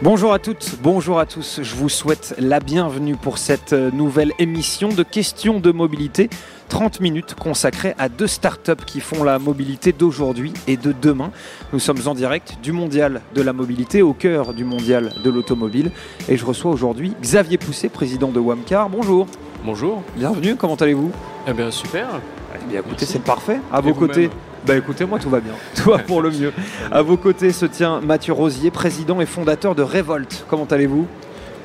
Bonjour à toutes, bonjour à tous. Je vous souhaite la bienvenue pour cette nouvelle émission de questions de mobilité 30 minutes consacrées à deux startups qui font la mobilité d'aujourd'hui et de demain. Nous sommes en direct du Mondial de la mobilité, au cœur du Mondial de l'automobile. Et je reçois aujourd'hui Xavier Pousset, président de Wamcar. Bonjour. Bonjour. Bienvenue, comment allez-vous? Eh bien, super. Eh bien, écoutez, c'est parfait. À vos côtés. Bah écoutez, moi tout va bien, tout va pour le mieux. À vos côtés se tient Mathieu Rosier, président et fondateur de Révolte. Comment allez-vous?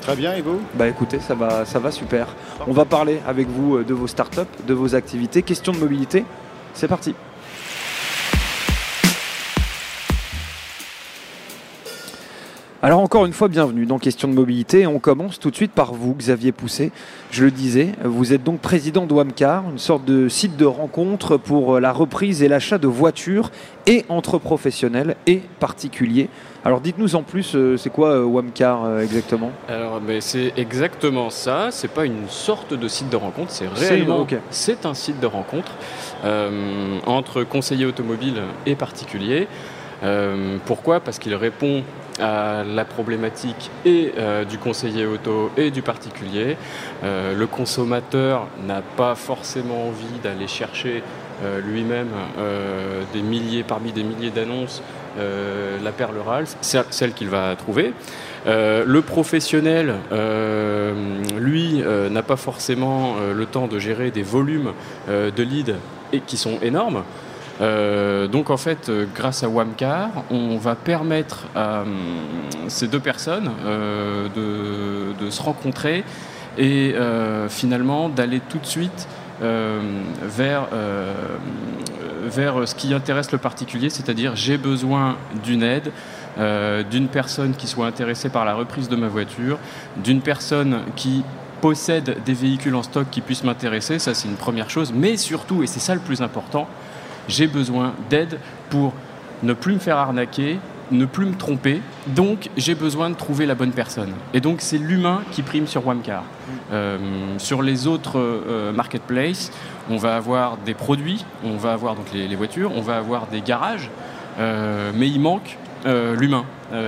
Très bien, et vous? Bah écoutez, ça va, ça va super. On va parler avec vous euh, de vos startups, de vos activités, questions de mobilité. C'est parti. Alors encore une fois, bienvenue dans Question de mobilité. On commence tout de suite par vous, Xavier Pousset. Je le disais, vous êtes donc président de Wamcar, une sorte de site de rencontre pour la reprise et l'achat de voitures et entre professionnels et particuliers. Alors dites-nous en plus, euh, c'est quoi euh, Wamcar euh, exactement? Alors mais c'est exactement ça, c'est pas une sorte de site de rencontre, c'est réellement c'est un site de rencontre euh, entre conseillers automobiles et particuliers. Euh, pourquoi? Parce qu'il répond la problématique et euh, du conseiller auto et du particulier. Euh, le consommateur n'a pas forcément envie d'aller chercher euh, lui-même des milliers parmi des milliers d'annonces la perle rare, celle qu'il va trouver. Le professionnel, lui, n'a pas forcément le temps de gérer des volumes de leads qui sont énormes. Euh, donc en fait, euh, grâce à Wamcar, on va permettre à hum, ces deux personnes euh, de, de se rencontrer et euh, finalement d'aller tout de suite euh, vers, euh, vers ce qui intéresse le particulier, c'est-à-dire j'ai besoin d'une aide, euh, d'une personne qui soit intéressée par la reprise de ma voiture, d'une personne qui possède des véhicules en stock qui puissent m'intéresser, ça c'est une première chose, mais surtout, et c'est ça le plus important, j'ai besoin d'aide pour ne plus me faire arnaquer, ne plus me tromper, donc j'ai besoin de trouver la bonne personne. Et donc c'est l'humain qui prime sur Wamcar. Euh, sur les autres euh, marketplaces, on va avoir des produits, on va avoir donc les, voitures, on va avoir des garages, euh, mais il manque l'humain.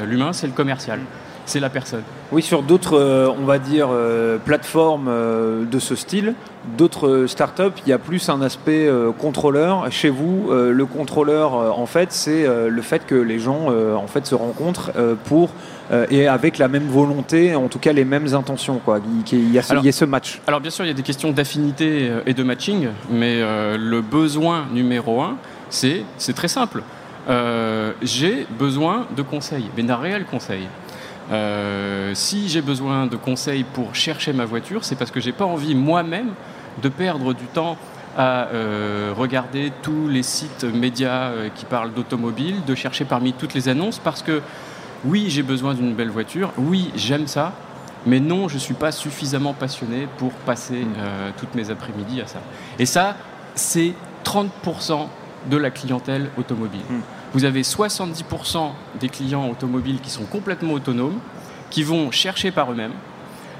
L'humain, c'est le commercial, c'est la personne. Oui, sur d'autres, euh, on va dire, euh, plateformes euh, de ce style, d'autres startups, il y a plus un aspect contrôleur. Chez vous, le contrôleur, en fait, c'est le fait que les gens, en fait, se rencontrent pour et avec la même volonté, en tout cas les mêmes intentions, quoi. Il, y a ce, Alors- il y a ce match. Alors bien sûr, il y a des questions d'affinité et de matching, mais le besoin numéro un, c'est c'est très simple. J'ai besoin de conseils, mais d'un réel conseil. Euh, si j'ai besoin de conseils pour chercher ma voiture, c'est parce que j'ai pas envie moi-même de perdre du temps à euh, regarder tous les sites médias euh, qui parlent d'automobile, de chercher parmi toutes les annonces, parce que oui, j'ai besoin d'une belle voiture, oui, j'aime ça, mais non, je ne suis pas suffisamment passionné pour passer euh, toutes mes après-midi à ça. Et ça, c'est 30% de la clientèle automobile. Mm. Vous avez 70% des clients automobiles qui sont complètement autonomes, qui vont chercher par eux-mêmes.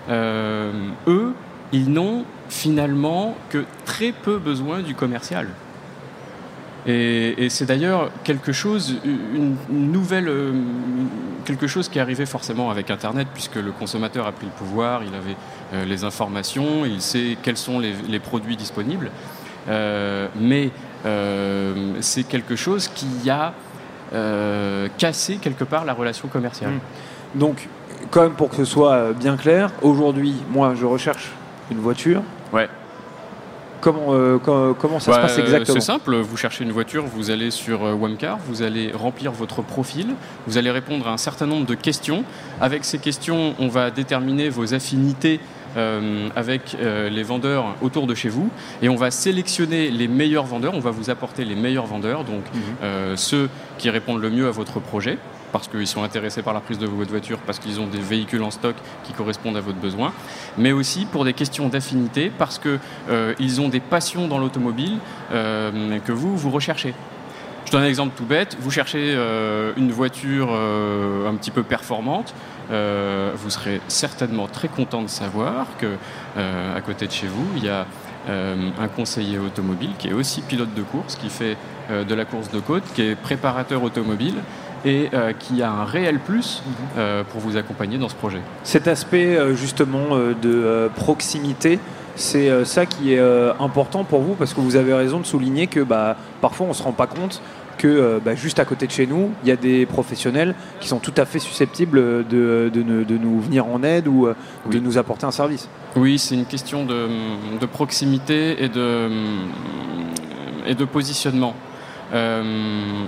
Euh, eux, ils n'ont finalement que très peu besoin du commercial. Et, c'est d'ailleurs quelque chose, une, nouvelle, euh, quelque chose qui est arrivé forcément avec Internet, puisque le consommateur a pris le pouvoir, il avait euh, les informations, il sait quels sont les, produits disponibles. Mais c'est quelque chose qui a euh, cassé quelque part la relation commerciale. Mm. Donc, quand même pour que ce soit euh, bien clair, aujourd'hui, moi, je recherche une voiture. Ouais. Comment, euh, co- comment ça se Bah, passe exactement C'est simple, vous cherchez une voiture, vous allez sur Wamcar, vous allez remplir votre profil, vous allez répondre à un certain nombre de questions. Avec ces questions, on va déterminer vos affinités euh, avec euh, les vendeurs autour de chez vous et on va sélectionner les meilleurs vendeurs, on va vous apporter les meilleurs vendeurs, donc Mhm. euh, ceux qui répondent le mieux à votre projet parce qu'ils sont intéressés par la prise de votre voiture, parce qu'ils ont des véhicules en stock qui correspondent à votre besoin, mais aussi pour des questions d'affinité, parce que euh, ont des passions dans l'automobile euh, que vous, vous recherchez. Je donne un exemple tout bête. Vous cherchez euh, une voiture un petit peu performante vous serez certainement très content de savoir que à côté de chez vous, il y a un conseiller automobile qui est aussi pilote de course, qui fait de la course de côte, qui est préparateur automobile et qui a un réel plus mhm. pour vous accompagner dans ce projet. Cet aspect justement de proximité, c'est euh, ça qui est euh, important pour vous parce que vous avez raison de souligner que bah, parfois on ne se rend pas compte que euh, bah, juste à côté de chez nous, il y a des professionnels qui sont tout à fait susceptibles de, nous venir en aide ou de nous apporter un service. Oui, c'est une question de, proximité et de, et de positionnement.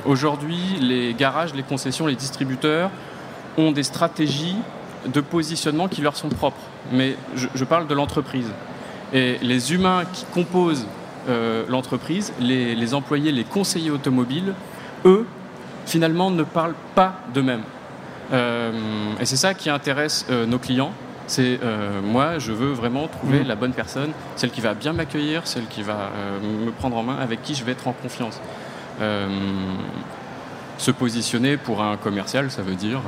Aujourd'hui, les garages, les concessions, les distributeurs ont des stratégies de positionnement qui leur sont propres. Mais je parle de l'entreprise. Et les humains qui composent euh, l'entreprise, les, employés, les conseillers automobiles, eux, finalement, ne parlent pas d'eux-mêmes. Euh, et c'est ça qui intéresse euh, nos clients. C'est moi, je veux vraiment trouver mmh. la bonne personne, celle qui va bien m'accueillir, celle qui va me prendre en main, avec qui je vais être en confiance. se positionner pour un commercial, ça veut dire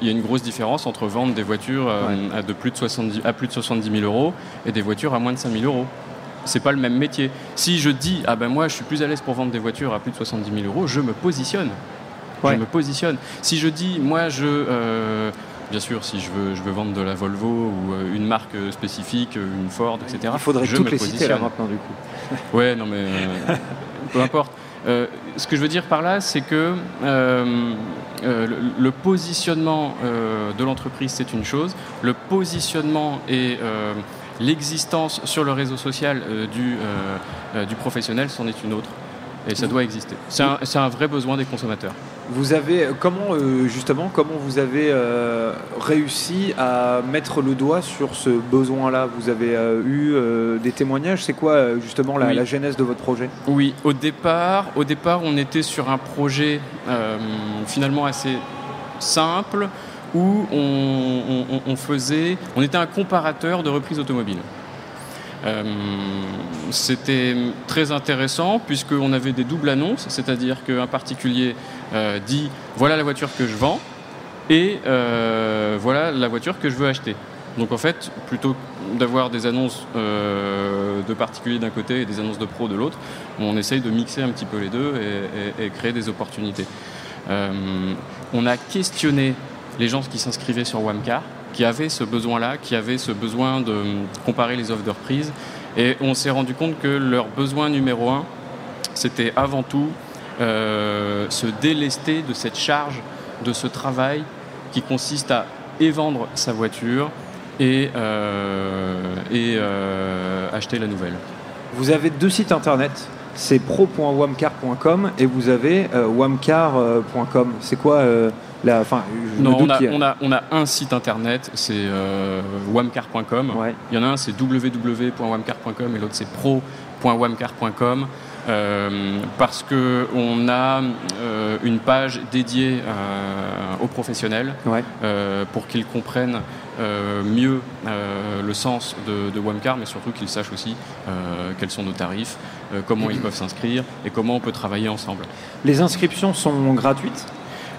il y a une grosse différence entre vendre des voitures euh, à, de plus de 70, à plus de 70 000 euros et des voitures à moins de 5 000 euros. C'est pas le même métier. Si je dis, ah ben moi je suis plus à l'aise pour vendre des voitures à plus de 70 000 euros, je me positionne. Je me positionne. Si je dis, moi je. Euh, bien sûr, si je veux, je veux vendre de la Volvo ou euh, une marque spécifique, une Ford, etc. Il faudrait je toutes les citer là maintenant du coup. Ouais, non mais peu importe. Ce que je veux dire par là, c'est que euh, le, positionnement euh, de l'entreprise, c'est une chose. Le positionnement et euh, l'existence sur le réseau social du professionnel, c'en est une autre. Et ça doit exister. C'est un, un, vrai besoin des consommateurs. Vous avez comment justement comment vous avez réussi à mettre le doigt sur ce besoin-là? Vous avez eu des témoignages? C'est quoi justement la, la, genèse de votre projet? Oui, au départ, au départ, on était sur un projet finalement assez simple où on, faisait, on était un comparateur de reprises automobiles. Euh, c'était très intéressant puisqu'on avait des doubles annonces, c'est-à-dire qu'un particulier euh, dit voilà la voiture que je vends et euh, voilà la voiture que je veux acheter. Donc en fait, plutôt d'avoir des annonces de particuliers d'un côté et des annonces de pro de l'autre, on essaye de mixer un petit peu les deux et créer des opportunités. On a questionné les gens qui s'inscrivaient sur Wamcar, qui avaient ce besoin-là, qui avaient ce besoin de comparer les offres de reprise. Et on s'est rendu compte que leur besoin numéro un, c'était avant tout euh, se délester de cette charge, de ce travail qui consiste à évendre sa voiture et, euh, et acheter la nouvelle. Vous avez deux sites internet c'est pro.wamcar.com et vous avez euh, wamcar.com. C'est quoi euh, la. Enfin, non, on a, on, a, un site internet, c'est euh, wamcar.com. Il y en a un, c'est www.wamcar.com et l'autre, c'est pro.wamcar.com. Euh, parce qu'on a euh, une page dédiée euh, aux professionnels pour qu'ils comprennent mieux le sens de, de Wamcar, mais surtout qu'ils sachent aussi quels sont nos tarifs, comment ils peuvent s'inscrire et comment on peut travailler ensemble. Les inscriptions sont gratuites?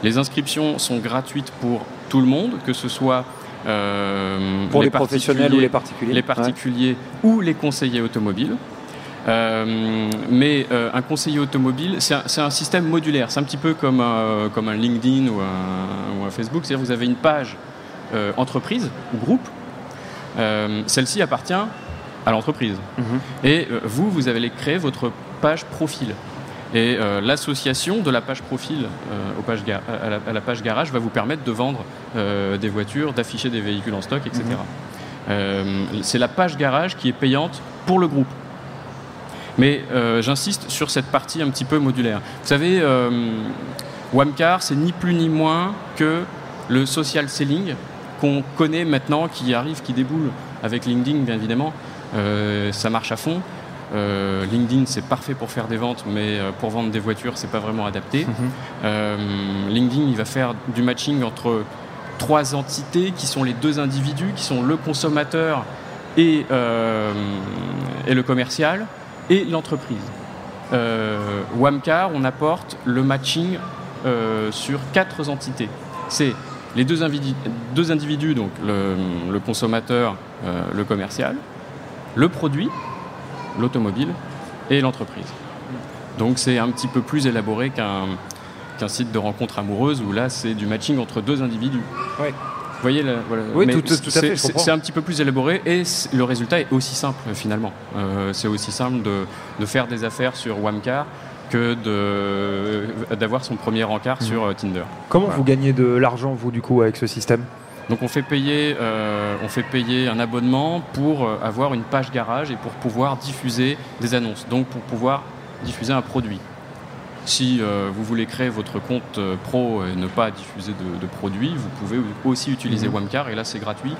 Les inscriptions sont gratuites pour tout le monde, que ce soit pour les, professionnels ou les particuliers, les particuliers ou les conseillers automobiles. Euh, mais euh, un conseiller automobile, c'est un, système modulaire. C'est un petit peu comme, comme un LinkedIn ou un, Facebook. C'est-à-dire vous avez une page euh, entreprise ou groupe. Celle-ci appartient à l'entreprise. Mhm. Et vous, vous allez créer votre page profil. Et l'association de la page profil aux pages à, la, page garage va vous permettre de vendre des voitures, d'afficher des véhicules en stock, etc. Mhm. c'est la page garage qui est payante pour le groupe. Mais euh, j'insiste sur cette partie un petit peu modulaire. Vous savez, euh, Wamcar, c'est ni plus ni moins que le social selling qu'on connaît maintenant, qui arrive, qui déboule avec LinkedIn, bien évidemment. Euh, ça marche à fond. LinkedIn, c'est parfait pour faire des ventes, mais pour vendre des voitures, c'est pas vraiment adapté. Mhm. LinkedIn, il va faire du matching entre trois entités qui sont les deux individus, qui sont le consommateur et, et le commercial et l'entreprise. Euh, Wamcar, on apporte le matching euh, sur quatre entités. c'est les deux, deux, individus, donc le, consommateur, euh, le commercial, le produit, l'automobile et l'entreprise. Donc c'est un petit peu plus élaboré qu'un site de rencontre amoureuse où là c'est du matching entre deux individus. Vous voyez, oui, tout, à fait. C'est un petit peu plus élaboré et le résultat est aussi simple finalement. Euh, c'est aussi simple de, de, faire des affaires sur Wamcar que d'avoir son premier encart sur euh, Tinder. Comment vous gagnez de l'argent, vous, du coup, avec ce système? Donc on fait, payer, euh, on fait payer un abonnement pour euh, avoir une page garage et pour pouvoir diffuser des annonces, donc pour pouvoir diffuser un produit. Si vous voulez créer votre compte pro et ne pas diffuser de, produits, vous pouvez aussi utiliser Wamcar mhm. et là c'est gratuit.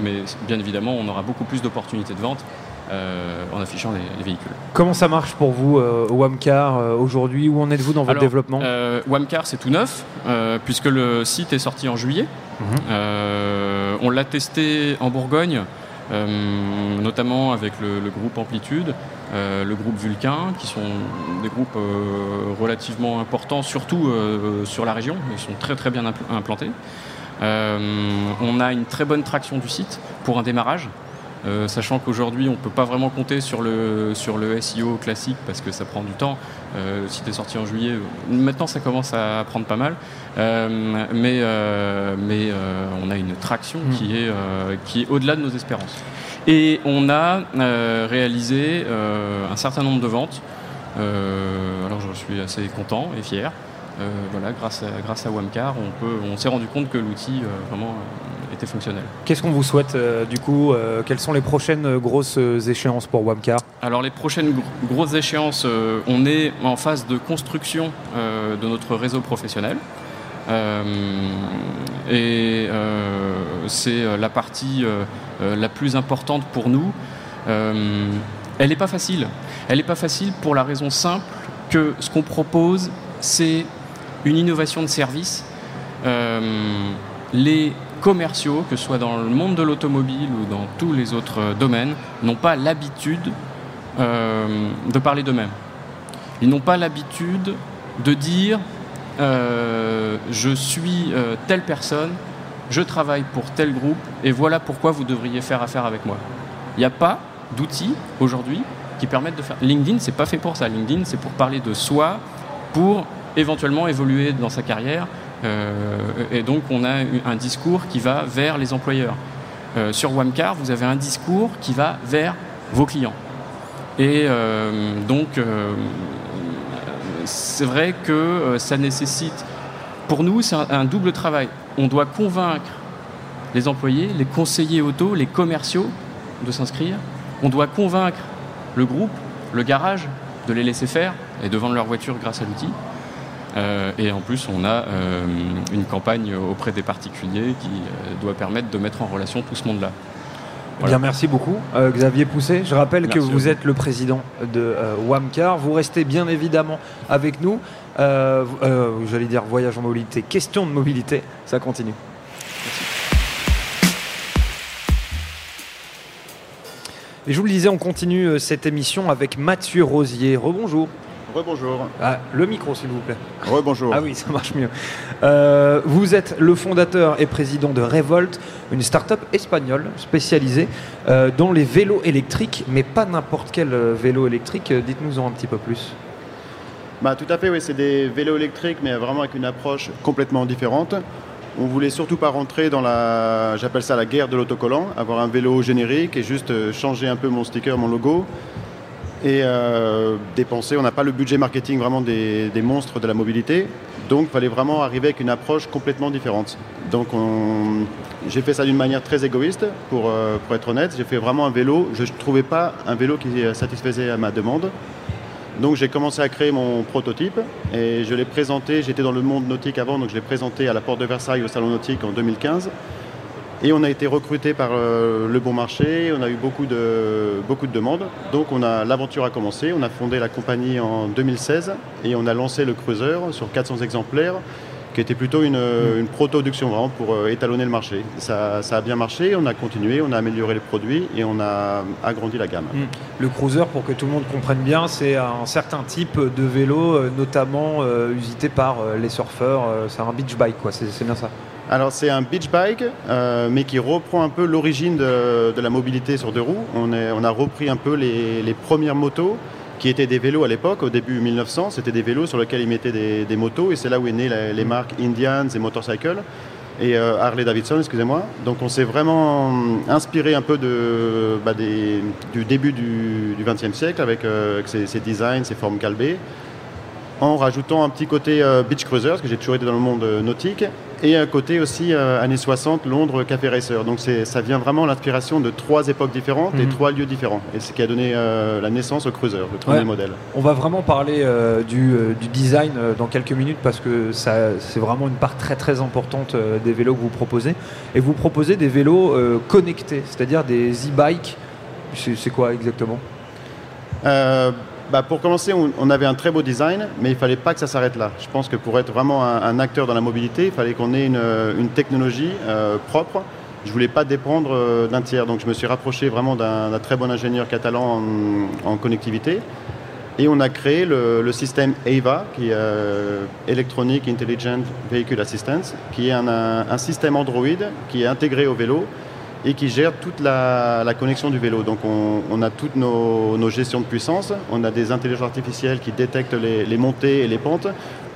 mais bien évidemment, on aura beaucoup plus d'opportunités de vente euh, en affichant les, véhicules. Comment ça marche pour vous, euh, Wamcar, euh, aujourd'hui? Où en êtes-vous dans votre développement? Wamcar, c'est tout neuf, puisque le site est sorti en juillet. Mhm. on l'a testé en Bourgogne, notamment avec le, groupe Amplitude, le groupe Vulcain, qui sont des groupes relativement importants, surtout sur la région. Ils sont très très bien implantés. on a une très bonne traction du site pour un démarrage. Euh, sachant qu'aujourd'hui on ne peut pas vraiment compter sur le, sur le SEO classique parce que ça prend du temps. Euh, le site est sorti en juillet, maintenant ça commence à prendre pas mal, euh, mais, mais on a une traction mmh. qui est, qui est au-delà de nos espérances. Et on a réalisé un certain nombre de ventes, alors je suis assez content et fier. voilà, grâce à, grâce à Wamcar, on, peut, on s'est rendu compte que l'outil vraiment était fonctionnel. Qu'est-ce qu'on vous souhaite euh, du coup euh, Quelles sont les prochaines euh, grosses échéances pour Wamcar Alors les prochaines grosses échéances, on est en phase de construction de notre réseau professionnel. et c'est la partie la plus importante pour nous. elle n'est pas facile. Elle n'est pas facile pour la raison simple que ce qu'on propose, c'est une innovation de service. les commerciaux, que ce soit dans le monde de l'automobile ou dans tous les autres euh, domaines, n'ont pas l'habitude euh, de parler d'eux-mêmes. Ils n'ont pas l'habitude de dire euh, je suis telle personne, je travaille pour tel groupe et voilà pourquoi vous devriez faire affaire avec moi. Il n'y a pas d'outils aujourd'hui qui permettent de faire. LinkedIn, c'est pas fait pour ça. LinkedIn, c'est pour parler de soi, pour éventuellement évoluer dans sa carrière, et donc on a un discours qui va vers les employeurs. Euh, sur Wamcar, vous avez un discours qui va vers vos clients. Et euh, donc c'est vrai que ça nécessite, pour nous, c'est un, double travail. On doit convaincre les employés, les conseillers auto, les commerciaux de s'inscrire. On doit convaincre le groupe, le garage, de les laisser faire et de vendre leur voiture grâce à l'outil. Euh, et en plus, on a euh, une campagne auprès des particuliers qui euh, doit permettre de mettre en relation tout ce monde-là. Bien, merci beaucoup, Xavier Pousset. Je rappelle que vous êtes le président de WAMCAR. Vous restez bien évidemment avec nous. J'allais dire voyage en mobilité, question de mobilité, ça continue. Et je vous le disais, on continue cette émission avec Mathieu Rosier. Rebonjour. Rebonjour. Ah, le micro, s'il vous plaît. Rebonjour. Ah oui, ça marche mieux. Euh, vous êtes le fondateur et président de Revolt, une start-up espagnole spécialisée euh, dans les vélos électriques, mais pas n'importe quel euh, vélo électrique. Dites-nous en un petit peu plus. Bah, tout à fait, oui, c'est des vélos électriques, mais vraiment avec une approche complètement différente. On voulait surtout pas rentrer dans la, j'appelle ça la guerre de l'autocollant, avoir un vélo générique et juste changer un peu mon sticker, mon logo et euh, dépenser. On n'a pas le budget marketing vraiment des, monstres de la mobilité. Donc, il fallait vraiment arriver avec une approche complètement différente. Donc, j'ai fait ça d'une manière très égoïste, pour, euh, pour être honnête. J'ai fait vraiment un vélo. Je ne trouvais pas un vélo qui satisfaisait à ma demande. Donc, j'ai commencé à créer mon prototype et je l'ai présenté. J'étais dans le monde nautique avant, donc je l'ai présenté à la Porte de Versailles au Salon Nautique en 2015. Et on a été recruté par euh, le bon marché, on a eu beaucoup de, beaucoup de demandes. Donc l'aventure a commencé, on a fondé la compagnie en 2016 et on a lancé le Cruiser sur 400 exemplaires qui était plutôt une, une production pour euh, étalonner le marché. Ça, a bien marché, on a continué, on a amélioré les produits et on a agrandi la gamme. Hmm. Le cruiser, pour que tout le monde comprenne bien, c'est un certain type de vélo, euh, notamment usité par les surfeurs. c'est un beach bike. C'est bien ça. Alors c'est un beach bike, mais qui reprend un peu l'origine de, de, la mobilité sur deux roues. On, est, on a repris un peu les, les premières motos qui étaient des vélos à l'époque, au début 1900. C'était des vélos sur lesquels ils mettaient des, motos, et c'est là où est né les marques Indians et Motorcycle et euh, Harley Davidson, excusez-moi. Donc on s'est vraiment inspiré un peu de, bah, du début du XXe siècle avec, euh, ses, designs, ses formes calbées en rajoutant un petit côté euh, beach cruiser, parce que j'ai toujours été dans le monde euh, nautique, et un côté aussi euh, années 60, Londres, Café Racer. Donc ça vient vraiment l'inspiration de trois époques différentes et mhm. trois lieux différents. Et c'est ce qui a donné la naissance au cruiser, le premier modèle. On va vraiment parler du, design dans quelques minutes parce que c'est vraiment une part très très importante des vélos que vous proposez. Et vous proposez des vélos connectés, c'est-à-dire des e-bikes. C'est quoi exactement? Bah, pour commencer, on, avait un très beau design, mais il ne fallait pas que ça s'arrête là. Je pense que pour être vraiment un, acteur dans la mobilité, il fallait qu'on ait une, technologie euh, propre. Je ne voulais pas dépendre euh, d'un tiers, donc je me suis rapproché vraiment d'un très bon ingénieur catalan en, connectivité. Et on a créé le, système EIVA, qui est euh, Electronic Intelligent Vehicle Assistance, qui est un système Android qui est intégré au vélo et qui gère toute la, connexion du vélo. Donc on, a toutes nos, gestions de puissance, on a des intelligences artificielles qui détectent les, montées et les pentes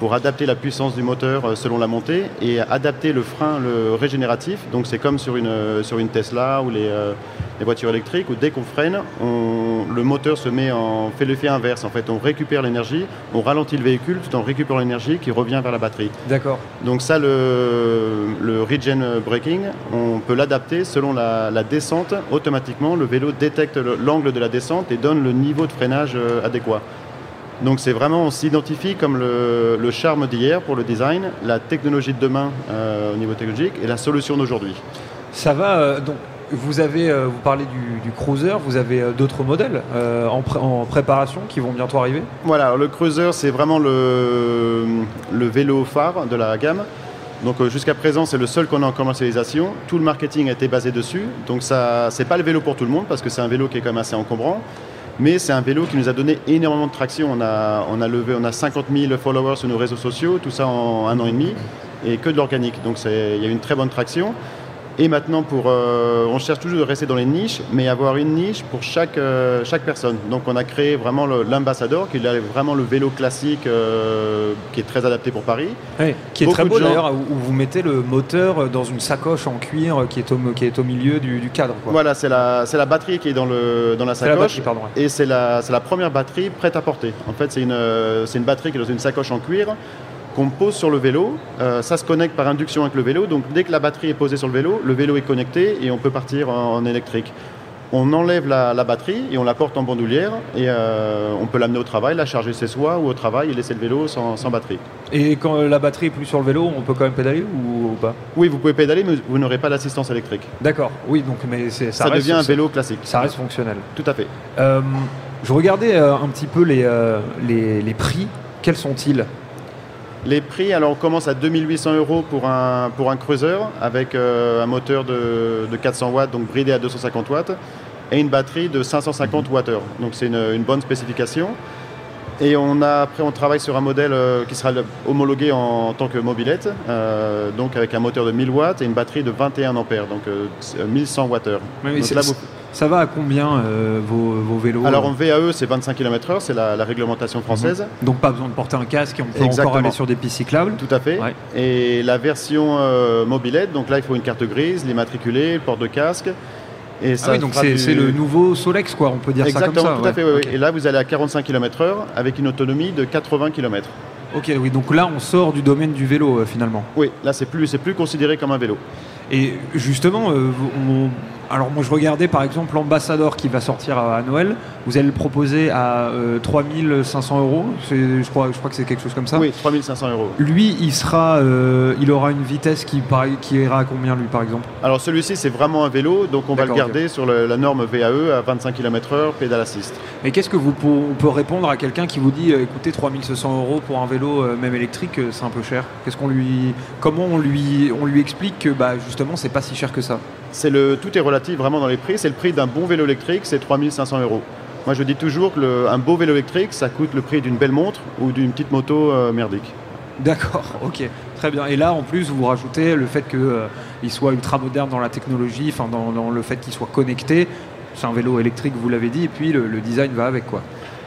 pour adapter la puissance du moteur euh, selon la montée et adapter le frein le régénératif. Donc c'est comme sur une, sur une Tesla ou les, euh, les voitures électriques où dès qu'on freine, le moteur se met en fait l'effet inverse. En fait, on récupère l'énergie, on ralentit le véhicule tout en récupérant l'énergie qui revient vers la batterie. D'accord. Donc ça, le, le regen braking, on peut l'adapter selon la, descente. Automatiquement, le vélo détecte l'angle de la descente et donne le niveau de freinage euh, adéquat. Donc c'est vraiment, on s'identifie comme le, charme d'hier pour le design, la technologie de demain euh, au niveau technologique et la solution d'aujourd'hui. Ça va, euh, donc vous avez, euh, vous parlez du, cruiser, vous avez euh, d'autres modèles euh, en, préparation qui vont bientôt arriver? Voilà, le cruiser c'est vraiment le, le, vélo phare de la gamme. Donc jusqu'à présent c'est le seul qu'on a en commercialisation. Tout le marketing a été basé dessus. Donc ça, c'est pas le vélo pour tout le monde parce que c'est un vélo qui est quand même assez encombrant. Mais c'est un vélo qui nous a donné énormément de traction. On a, on a levé, on a 50 000 followers sur nos réseaux sociaux, tout ça en un an et demi, et que de l'organique. Donc il y a une très bonne traction. Et maintenant, pour, euh, on cherche toujours de rester dans les niches, mais avoir une niche pour chaque, euh, chaque personne. Donc on a créé vraiment l'ambassadeur, qui est vraiment le vélo classique euh, qui est très adapté pour Paris. qui est très beau d'ailleurs, où vous mettez le moteur dans une sacoche en cuir qui est au, qui est au milieu du, cadre. Voilà, c'est la, la batterie qui est dans, le, dans la sacoche. et c'est la, la première batterie prête à porter. En fait, c'est une, une batterie qui est dans une sacoche en cuir qu'on pose sur le vélo. Euh, ça se connecte par induction avec le vélo. Donc dès que la batterie est posée sur le vélo, le vélo est connecté et on peut partir en, électrique. On enlève la, batterie et on la porte en bandoulière et euh, on peut l'amener au travail, la charger chez soi ou au travail et laisser le vélo sans, batterie. Et quand la batterie est plus sur le vélo, on peut quand même pédaler ou, pas? Oui, vous pouvez pédaler, mais vous n'aurez pas d'assistance électrique. D'accord, oui, donc mais ça, ça devient un vélo classique. Ça reste fonctionnel. Tout à fait. Euh, je regardais un petit peu les, les, les prix. Quels sont-ils? Les prix, alors on commence à 2800 euros pour un, pour un cruiser avec euh, un moteur de, 400 watts, donc bridé à 250 watts, et une batterie de 550 Wh. Donc c'est une, bonne spécification. Et on a, après, on travaille sur un modèle euh, qui sera homologué en, tant que mobilette, euh, donc avec un moteur de 1000 watts et une batterie de 21 ampères, donc 1100 Wh. Ça va à combien euh, vos, vélos Alors en VAE, c'est 25 km/h, c'est la, réglementation française. Mhm. Donc pas besoin de porter un casque et on peut encore aller sur des pistes cyclables Tout à fait. Et la version euh, mobilette, donc là il faut une carte grise, l'immatriculé, le port de casque. Et ça ah oui, donc c'est le nouveau Solex, quoi, on peut dire ça comme ça. Exactement, tout à fait, oui, Et là vous allez à 45 km/h avec une autonomie de 80 km. Ok, oui, donc là on sort du domaine du vélo euh, finalement. Oui, là c'est plus, plus considéré comme un vélo. Et justement, on alors moi je regardais par exemple l'ambassadeur qui va sortir à, Noël, vous allez le proposer à 3500 euros, je crois, je crois que c'est quelque chose comme ça. Oui, 3500 euros. Lui, il sera, il aura une vitesse qui, qui ira à combien lui par exemple? Alors celui-ci c'est vraiment un vélo, donc on va le garder sur la norme VAE à 25 km/h, pédale assist. Mais qu'est-ce que vous on peut répondre à quelqu'un qui vous dit, écoutez, 3500 euros pour un vélo même électrique, c'est un peu cher? Qu'est-ce qu'on lui, comment on lui, on lui explique que bah, justement c'est pas si cher que ça? C'est le, tout est relatif vraiment dans les prix. C'est le prix d'un bon vélo électrique, c'est 3500 euros. Moi, je dis toujours qu'un beau vélo électrique, ça coûte le prix d'une belle montre ou d'une petite moto euh, merdique. D'accord, ok, très bien. Et là, en plus, vous rajoutez le fait qu'il euh, soit ultra moderne dans la technologie, enfin dans, le fait qu'il soit connecté. C'est un vélo électrique, vous l'avez dit, et puis le, le design va avec quoi.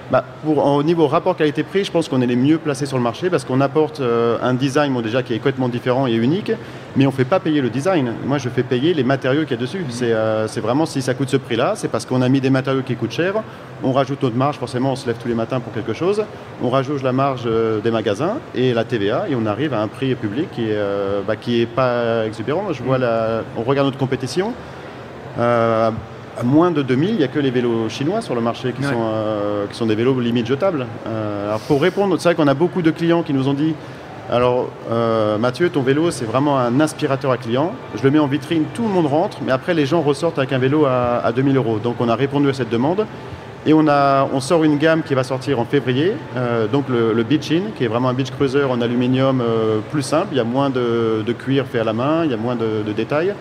Bah, pour, au niveau rapport qualité-prix, je pense qu'on est les mieux placés sur le marché parce qu'on apporte euh, un design déjà qui est complètement différent et unique, mais on ne fait pas payer le design. Moi, je fais payer les matériaux qu'il y a dessus. Euh, c'est vraiment si ça coûte ce prix-là, c'est parce qu'on a mis des matériaux qui coûtent cher. On rajoute notre marge, forcément, on se lève tous les matins pour quelque chose. On rajoute la marge euh, des magasins et la TVA et on arrive à un prix public qui n'est bah, pas exubérant. Je vois la, on regarde notre compétition à moins de 2000, il n'y a que les vélos chinois sur le marché qui, sont, euh, qui sont des vélos limite jetables. Euh, alors pour répondre, c'est vrai qu'on a beaucoup de clients qui nous ont dit alors euh, Mathieu, ton vélo c'est vraiment un aspirateur à clients. Je le mets en vitrine, tout le monde rentre, mais après les gens ressortent avec un vélo à, à 2000 euros. Donc on a répondu à cette demande. Et on, sort une gamme qui va sortir en février, donc le, Beach In, qui est vraiment un beach cruiser en aluminium plus simple. Il y a moins de, cuir fait à la main, il y a moins de détails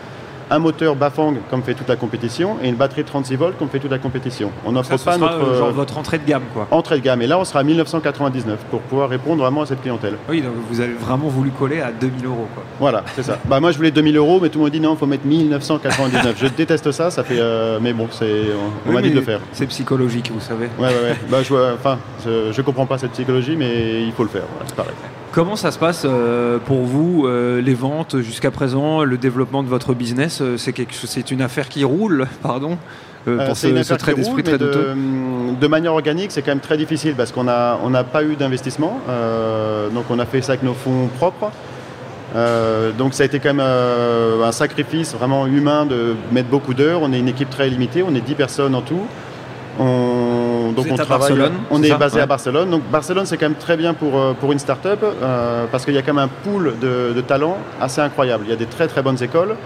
un moteur Bafang comme fait toute la compétition et une batterie 36 volts comme fait toute la compétition. On n'offre pas notre euh, genre votre entrée de gamme quoi. Entrée de gamme et là on sera à 1999 pour pouvoir répondre vraiment à cette clientèle. Oui donc vous avez vraiment voulu coller à 2000 euros quoi. Voilà c'est ça. bah moi je voulais 2000 euros mais tout le monde dit non il faut mettre 1999. je déteste ça ça fait euh, mais bon c'est on, m'a dit de le faire. C'est psychologique vous savez. Ouais ouais ouais. bah, je, enfin je, je comprends pas cette psychologie mais il faut le faire c'est pareil. Comment ça se passe euh, pour vous, euh, les ventes jusqu'à présent, le développement de votre business euh, C'est une affaire qui roule, pardon pour ce, une affaire roule, très de, de, manière organique, c'est quand même très difficile parce qu'on n'a on pas eu d'investissement. donc on a fait ça avec nos fonds propres. donc ça a été quand même un sacrifice vraiment humain de mettre beaucoup d'heures. On est une équipe très limitée, on est 10 personnes en tout. On, donc on travaille, Barcelone, on est, basé à Barcelone. Donc Barcelone c'est quand même très bien pour, euh, pour une start-up euh, parce qu'il y a quand même un pool de, de talents assez incroyable. Il y a des très très bonnes écoles.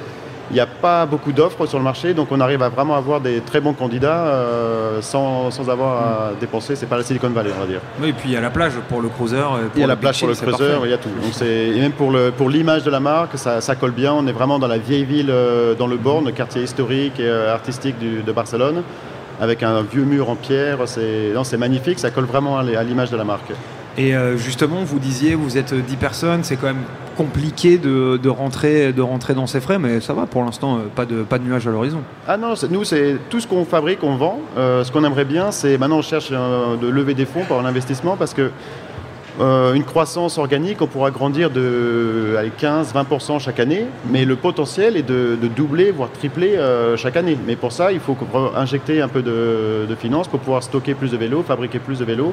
Il n'y a pas beaucoup d'offres sur le marché, donc on arrive à vraiment avoir des très bons candidats euh, sans, sans, avoir à mm. dépenser. C'est pas la Silicon Valley, on va dire. Oui, et puis il y a la plage pour le cruiser. il y a la plage pour le cruiser, il y a tout. Donc et même pour, l'image de la marque, ça, ça, colle bien. On est vraiment dans la vieille ville, dans le Born, le quartier historique et artistique du, de Barcelone avec un vieux mur en pierre. C'est magnifique, ça colle vraiment à l'image de la marque. Et euh, justement, vous disiez, vous êtes 10 personnes, c'est quand même compliqué de, rentrer, de rentrer dans ces frais, mais ça va pour l'instant, euh, pas de, pas de nuages à l'horizon. Ah non, nous, c'est tout ce qu'on fabrique, on vend. Euh, ce qu'on aimerait bien, c'est maintenant on cherche de lever des fonds pour l'investissement parce que euh, une croissance organique, on pourra grandir de 15-20% chaque année, mais le potentiel est de, doubler, voire tripler euh, chaque année. Mais pour ça, il faut injecter un peu de, finances pour pouvoir stocker plus de vélos, fabriquer plus de vélos.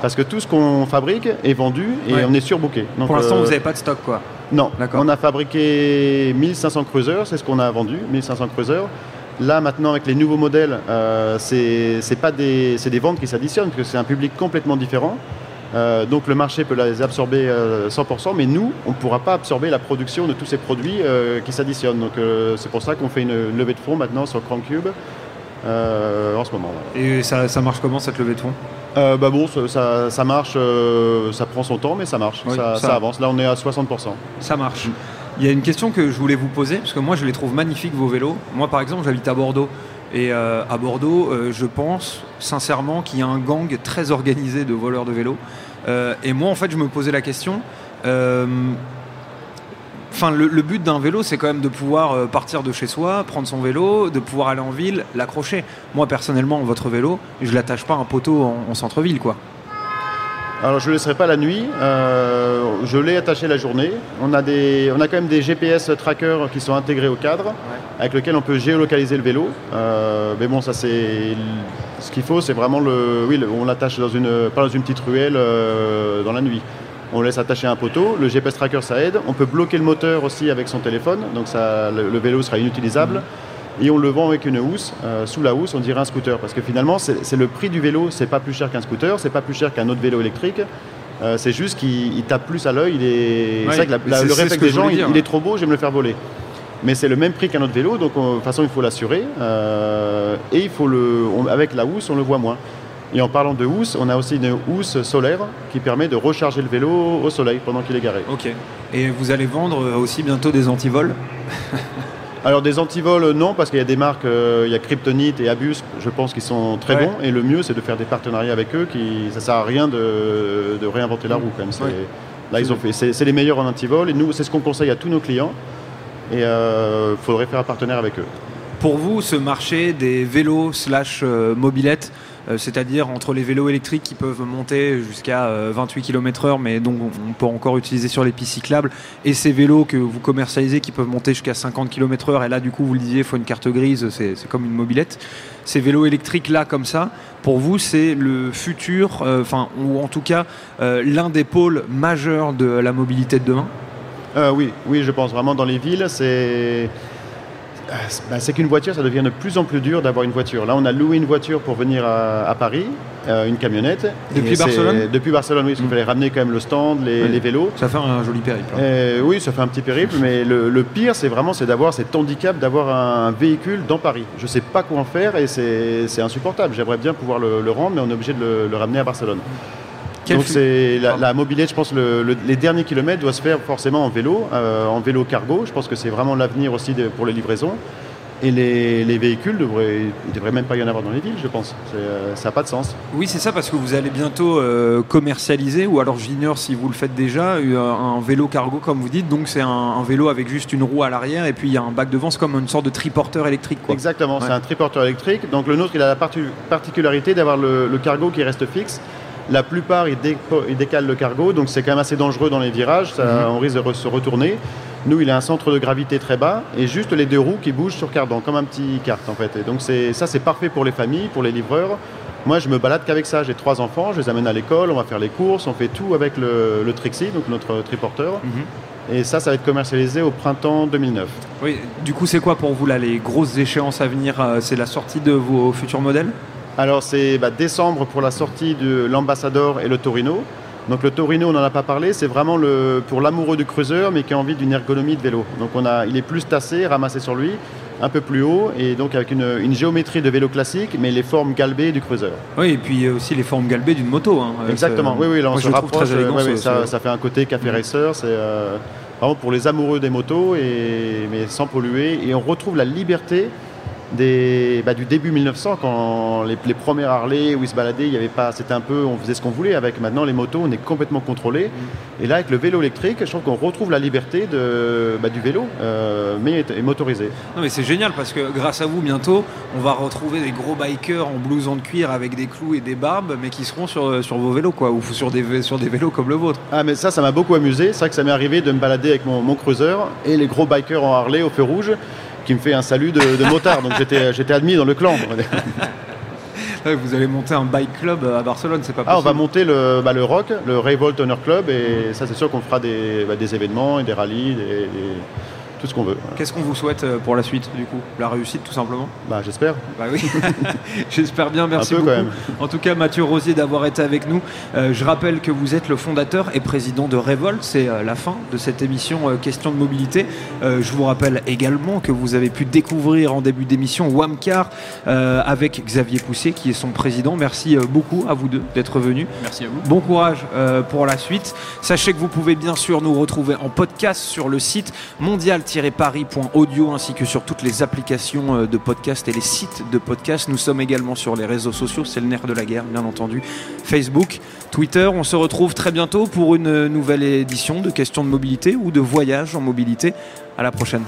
Parce que tout ce qu'on fabrique est vendu et on est surbooké. pour l'instant, vous n'avez pas de stock, quoi Non. On a fabriqué 1500 cruisers, c'est ce qu'on a vendu, 1500 cruisers. Là, maintenant, avec les nouveaux modèles, euh, c'est pas des, des ventes qui s'additionnent, parce que c'est un public complètement différent. Euh, donc le marché peut les absorber 100%, euh, mais nous, on ne pourra pas absorber la production de tous ces produits euh, qui s'additionnent. Donc c'est pour ça qu'on fait une levée de fonds maintenant sur Crankcube en ce moment. Et ça, marche comment cette levée de fonds? Bah bon, ça, marche, ça prend son temps, mais ça marche, ça, avance. Là, on est à 60%. Ça marche. Il y a une question que je voulais vous poser, parce que moi, je les trouve magnifiques, vos vélos. Moi, par exemple, j'habite à Bordeaux. Et à Bordeaux, je pense sincèrement qu'il y a un gang très organisé de voleurs de vélos. Euh, et moi, en fait, je me posais la question. Euh, enfin, le, but d'un vélo, c'est quand même de pouvoir euh, partir de chez soi, prendre son vélo, de pouvoir aller en ville, l'accrocher. Moi, personnellement, votre vélo, je l'attache pas à un poteau en, centre-ville, quoi. Alors je ne laisserai pas la nuit, je l'ai attaché la journée. On a, des, on a quand même des GPS trackers qui sont intégrés au cadre, avec lesquels on peut géolocaliser le vélo. mais bon, ça c'est ce qu'il faut, c'est vraiment le. Oui, on l'attache dans une, pas dans une petite ruelle euh, dans la nuit. On laisse attacher un poteau. Le GPS tracker, ça aide. On peut bloquer le moteur aussi avec son téléphone, donc ça, le, vélo sera inutilisable. Et on le vend avec une housse. Euh, sous la housse, on dirait un scooter. Parce que finalement, c'est le prix du vélo, c'est pas plus cher qu'un scooter, c'est pas plus cher qu'un autre vélo électrique. Euh, c'est juste qu'il tape plus à l'œil. C'est vrai que le réflexe des gens, il, est trop beau, je vais me le faire voler. Mais c'est le même prix qu'un autre vélo, donc de toute façon, il faut l'assurer. Euh, et il faut le, avec la housse, on le voit moins. Et en parlant de housse, on a aussi une housse solaire qui permet de recharger le vélo au soleil pendant qu'il est garé. Ok. Et vous allez vendre aussi bientôt des antivols? Alors des antivols, non, parce qu'il y a des marques, euh, il y a Kryptonite et Abus, je pense, qu'ils sont très bons. Et le mieux, c'est de faire des partenariats avec eux. Qui, ça sert à rien de, réinventer la roue, quand même. Là, ils ont fait. C'est les meilleurs en antivol. Et nous, c'est ce qu'on conseille à tous nos clients. Et il euh, faudrait faire un partenaire avec eux. Pour vous, ce marché des vélos slash euh, mobilettes, euh, c'est-à-dire entre les vélos électriques qui peuvent monter jusqu'à 28 km/h, mais dont on peut encore utiliser sur les pistes cyclables, et ces vélos que vous commercialisez qui peuvent monter jusqu'à 50 km/h, et là du coup vous le disiez, il faut une carte grise, c'est comme une mobilette. Ces vélos électriques là, comme ça, pour vous, c'est le futur, enfin, ou en tout cas l'un des pôles majeurs de la mobilité de demain? Euh, oui, oui, je pense vraiment dans les villes, c'est euh, bah, c'est qu'une voiture, ça devient de plus en plus dur d'avoir une voiture. Là, on a loué une voiture pour venir à, Paris, euh, une camionnette. Depuis Barcelone Depuis Barcelone, oui, parce qu'il mm. fallait ramener quand même le stand, les, vélos. Ça fait un joli périple. Hein. oui, ça fait un petit périple, mais le, pire, c'est vraiment c'est d'avoir cet handicap d'avoir un véhicule dans Paris. Je ne sais pas quoi en faire et c'est insupportable. J'aimerais bien pouvoir le, rendre, mais on est obligé de le, ramener à Barcelone. Donc c'est la, mobilette, je pense, les derniers kilomètres doivent se faire forcément en vélo, euh, en vélo cargo. Je pense que c'est vraiment l'avenir aussi pour les livraisons. Et les, véhicules, devraient, il ne devrait même pas y en avoir dans les villes, je pense. Euh, ça n'a pas de sens. Oui, c'est ça, parce que vous allez bientôt euh, commercialiser, ou alors j'ignore si vous le faites déjà, un vélo cargo, comme vous dites. Donc c'est un, vélo avec juste une roue à l'arrière, et puis il y a un bac devant, c'est comme une sorte de triporteur électrique. Exactement, c'est un triporteur électrique. Donc le nôtre, il a la particularité d'avoir le cargo qui reste fixe. La plupart, ils, décalent le cargo, donc c'est quand même assez dangereux dans les virages, ça, mhm. on risque de se retourner. Nous, il a un centre de gravité très bas et juste les deux roues qui bougent sur cardan, comme un petit kart en fait. Et donc ça, c'est parfait pour les familles, pour les livreurs. Moi, je me balade qu'avec ça. J'ai trois enfants, je les amène à l'école, on va faire les courses, on fait tout avec le, Trixie, donc notre triporteur. Mhm. Et ça, ça va être commercialisé au printemps 2009. Oui, du coup, c'est quoi pour vous là les grosses échéances à venir euh, C'est la sortie de vos futurs modèles? Alors c'est bah, décembre pour la sortie de l'Ambassador et le Torino. Donc le Torino, on n'en a pas parlé, c'est vraiment le, pour l'amoureux du cruiseur, mais qui a envie d'une ergonomie de vélo. Donc on a, il est plus tassé, ramassé sur lui, un peu plus haut, et donc avec une, géométrie de vélo classique, mais les formes galbées du cruiser. Oui, et puis aussi les formes galbées d'une moto. Hein, Exactement, oui, oui, là on se rapproche, ça, fait un côté café mm. racer, c'est euh, vraiment pour les amoureux des motos, et, mais sans polluer, et on retrouve la liberté des, bah, du début 1900, quand les, les, premières Harley où ils se baladaient, il y avait pas, c'était un peu, on faisait ce qu'on voulait. Avec maintenant les motos, on est complètement contrôlé. Et là, avec le vélo électrique, je trouve qu'on retrouve la liberté de, bah, du vélo, euh, mais motorisé. Non, mais c'est génial parce que grâce à vous, bientôt, on va retrouver des gros bikers en blouson de cuir avec des clous et des barbes, mais qui seront sur, sur vos vélos, quoi, ou sur des, sur des vélos comme le vôtre. Ah, mais ça, ça m'a beaucoup amusé. C'est vrai que ça m'est arrivé de me balader avec mon, mon cruiser et les gros bikers en Harley au feu rouge qui me fait un salut de, motard. Donc j'étais admis dans le clan. Vous allez monter un bike club à Barcelone, c'est pas possible. Ah, on va monter le, bah, le ROC, le Revolt Honor Club, et ça c'est sûr qu'on fera des, bah, des événements et des rallyes, des, tout ce qu'on veut. Qu'est-ce qu'on vous souhaite euh, pour la suite, du coup? La réussite, tout simplement? Bah, j'espère. Bah oui, j'espère bien. Merci beaucoup. En tout cas, Mathieu Rosier d'avoir été avec nous. Euh, je rappelle que vous êtes le fondateur et président de Revolt. C'est euh, la fin de cette émission Question de mobilité. je vous rappelle également que vous avez pu découvrir en début d'émission Wamcar avec Xavier Poussé, qui est son président. Merci beaucoup à vous deux d'être venus. Merci à vous. Bon courage pour la suite. Sachez que vous pouvez bien sûr nous retrouver en podcast sur le site mondial paris.audio ainsi que sur toutes les applications euh, de podcast et les sites de podcast. Nous sommes également sur les réseaux sociaux, c'est le nerf de la guerre, bien entendu. Facebook, Twitter. On se retrouve très bientôt pour une nouvelle édition de questions de mobilité ou de voyage en mobilité. À la prochaine.